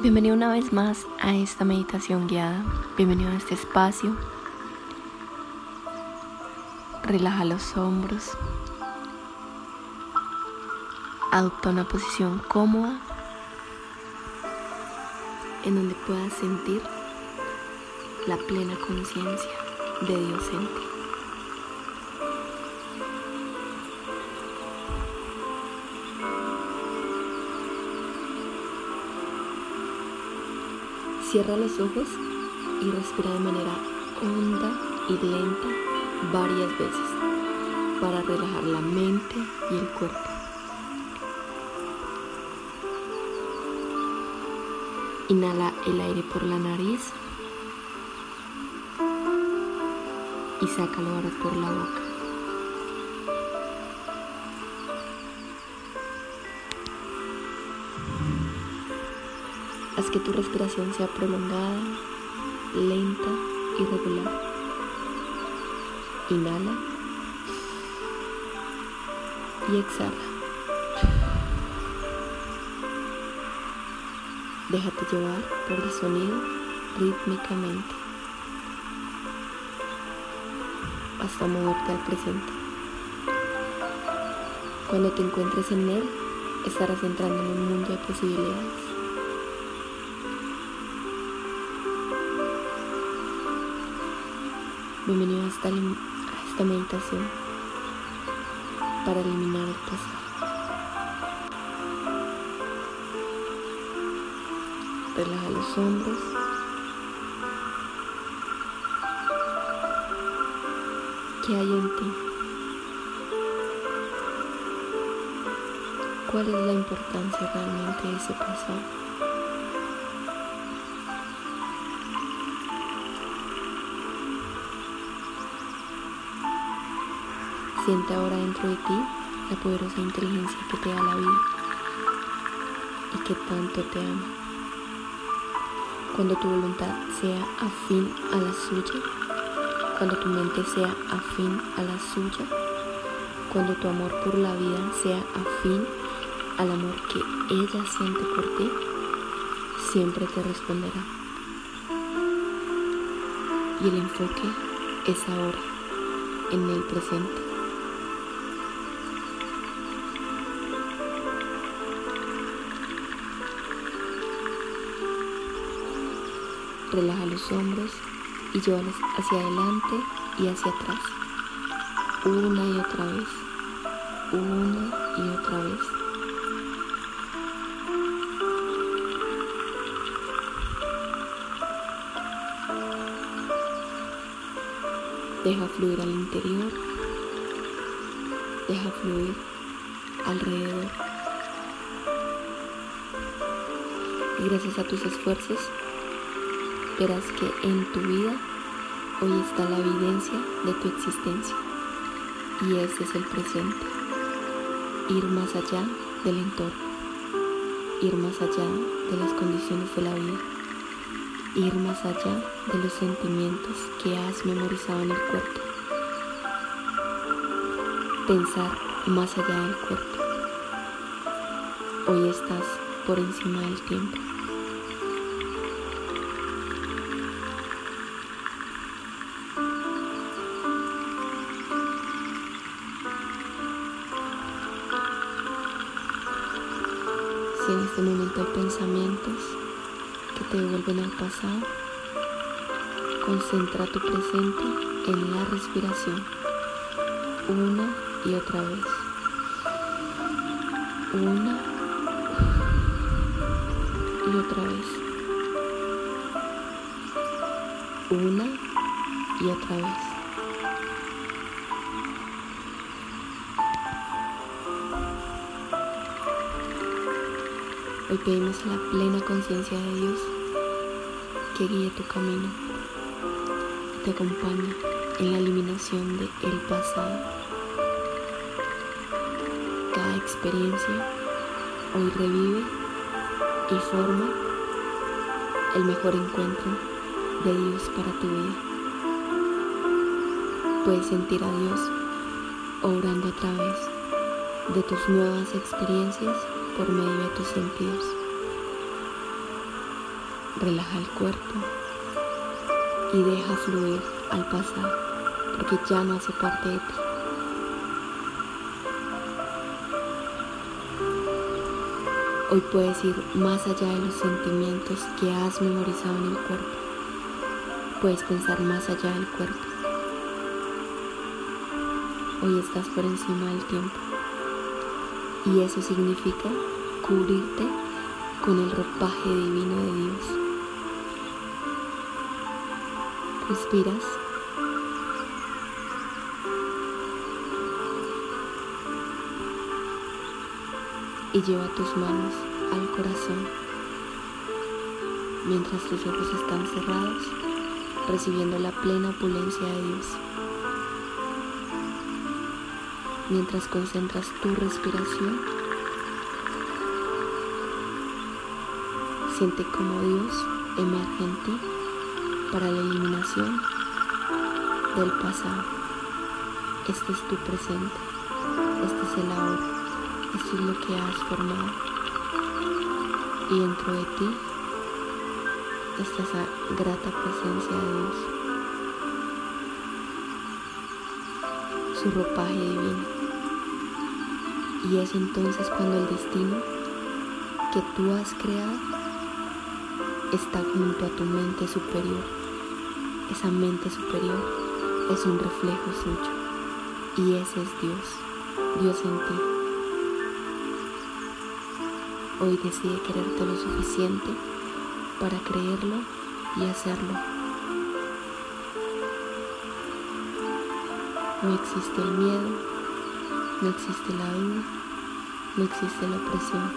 Bienvenido una vez más a esta meditación guiada. Bienvenido a este espacio. Relaja los hombros. Adopta una posición cómoda en donde puedas sentir la plena conciencia de Dios en ti. Cierra los ojos y respira de manera honda y lenta varias veces para relajar la mente y el cuerpo. Inhala el aire por la nariz y sácalo ahora por la boca. Haz que tu respiración sea prolongada, lenta y regular. Inhala y exhala. Déjate llevar por el sonido rítmicamente hasta moverte al presente. Cuando te encuentres en él, estarás entrando en un mundo de posibilidades. Bienvenido a esta, meditación para eliminar el pasado. Relaja los hombros. ¿Qué hay en ti? ¿Cuál es la importancia realmente de ese pasado? Siente ahora dentro de ti la poderosa inteligencia que te da la vida y que tanto te ama. Cuando tu voluntad sea afín a la suya, cuando tu mente sea afín a la suya, cuando tu amor por la vida sea afín al amor que ella siente por ti, siempre te responderá. Y el enfoque es ahora, en el presente. Relaja los hombros y llévalos hacia adelante y hacia atrás. Una y otra vez. Una y otra vez. Deja fluir al interior. Deja fluir alrededor. Y gracias a tus esfuerzos verás que en tu vida hoy está la evidencia de tu existencia y ese es el presente. Ir más allá del entorno, ir más allá de las condiciones de la vida, ir más allá de los sentimientos que has memorizado en el cuerpo, pensar más allá del cuerpo. Hoy estás por encima del tiempo. Si en este momento hay pensamientos que te devuelven al pasado, concentra tu presente en la respiración una y otra vez. Una y otra vez. Una y otra vez. Hoy pedimos la plena conciencia de Dios que guíe tu camino, que te acompañe en la eliminación de el pasado. Cada experiencia hoy revive y forma el mejor encuentro de Dios para tu vida. Puedes sentir a Dios obrando a través de tus nuevas experiencias por medio de tus sentidos. Relaja el cuerpo y deja fluir al pasado porque ya no hace parte de ti. Hoy puedes ir más allá de los sentimientos que has memorizado en el cuerpo. Puedes pensar más allá del cuerpo. Hoy estás por encima del tiempo. Y eso significa cubrirte con el ropaje divino de Dios. Respiras. Y lleva tus manos al corazón mientras tus ojos están cerrados, recibiendo la plena opulencia de Dios. Mientras concentras tu respiración, siente como Dios emerge en ti para la eliminación del pasado. Este es tu presente, este es el ahora, esto es lo que has formado. Y dentro de ti está esa grata presencia de Dios, su ropaje divino. Y es entonces cuando el destino que tú has creado está junto a tu mente superior esa mente superior es un reflejo suyo y ese es Dios, Dios en ti. Hoy decide quererte lo suficiente para creerlo y hacerlo. No existe el miedo, no existe la duda, no existe la opresión,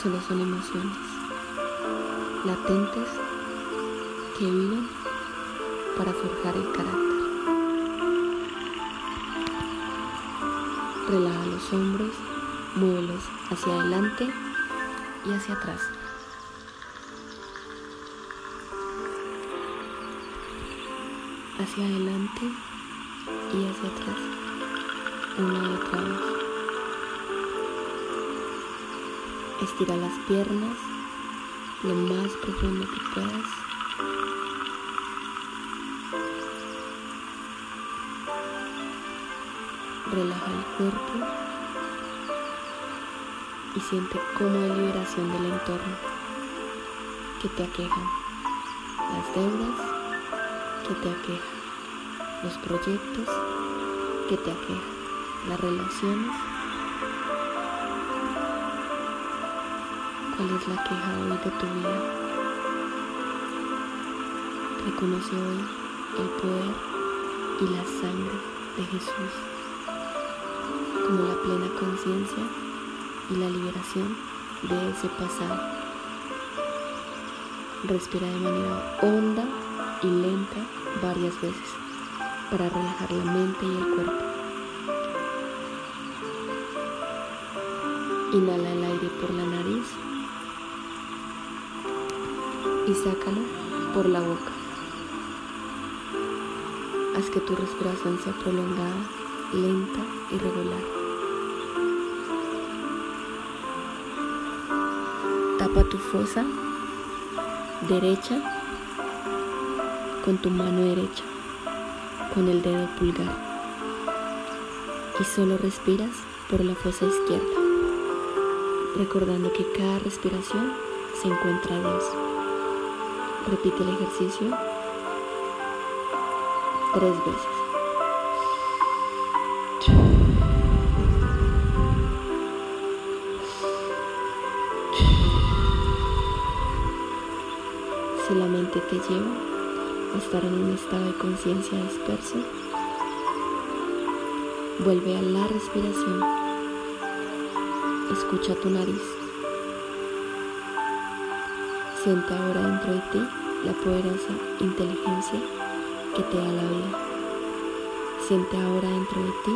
solo son emociones latentes que viven para forjar el carácter. Relaja los hombros, muévelos hacia adelante y hacia atrás. Hacia adelante y hacia atrás. Una y otra. Estira las piernas lo más profundo que puedas. Relaja el cuerpo y siente como hay liberación del entorno que te aquejan, las deudas que te aquejan, los proyectos que te aquejan, las relaciones. ¿Cuál es la queja hoy de tu vida? Reconoce hoy el poder y la sangre de Jesús como la plena conciencia y la liberación de ese pasado. Respira de manera honda y lenta varias veces para relajar la mente y el cuerpo. Inhala el aire por la nariz y sácalo por la boca. Haz que tu respiración sea prolongada lenta y regular. Tapa tu fosa derecha con tu mano derecha, con el dedo pulgar. Y solo respiras por la fosa izquierda, recordando que cada respiración se encuentra Dios. Repite el ejercicio tres veces. Si la mente te lleva a estar en un estado de conciencia disperso, vuelve a la respiración. Escucha tu nariz. Siente ahora dentro de ti la poderosa inteligencia que te da la vida. Siente ahora dentro de ti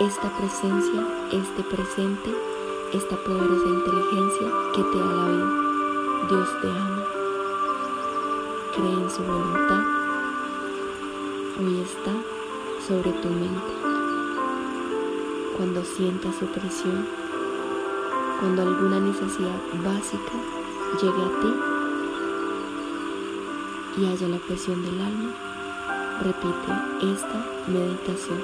esta presencia, este presente, esta poderosa inteligencia que te da la vida. Dios te ama. Cree en su voluntad. Hoy está sobre tu mente. Cuando sientas opresión, cuando alguna necesidad básica llegue a ti, y haya la presión del alma, repite esta meditación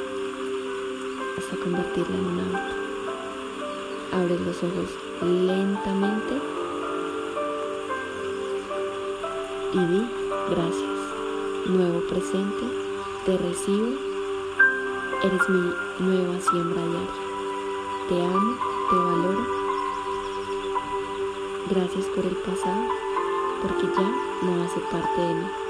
hasta convertirla en un hábito. Abre los ojos lentamente y di gracias. Nuevo presente, te recibo, eres mi nueva siembra diaria. Te amo, te valoro. Gracias por el pasado, porque ya no hace parte de mí.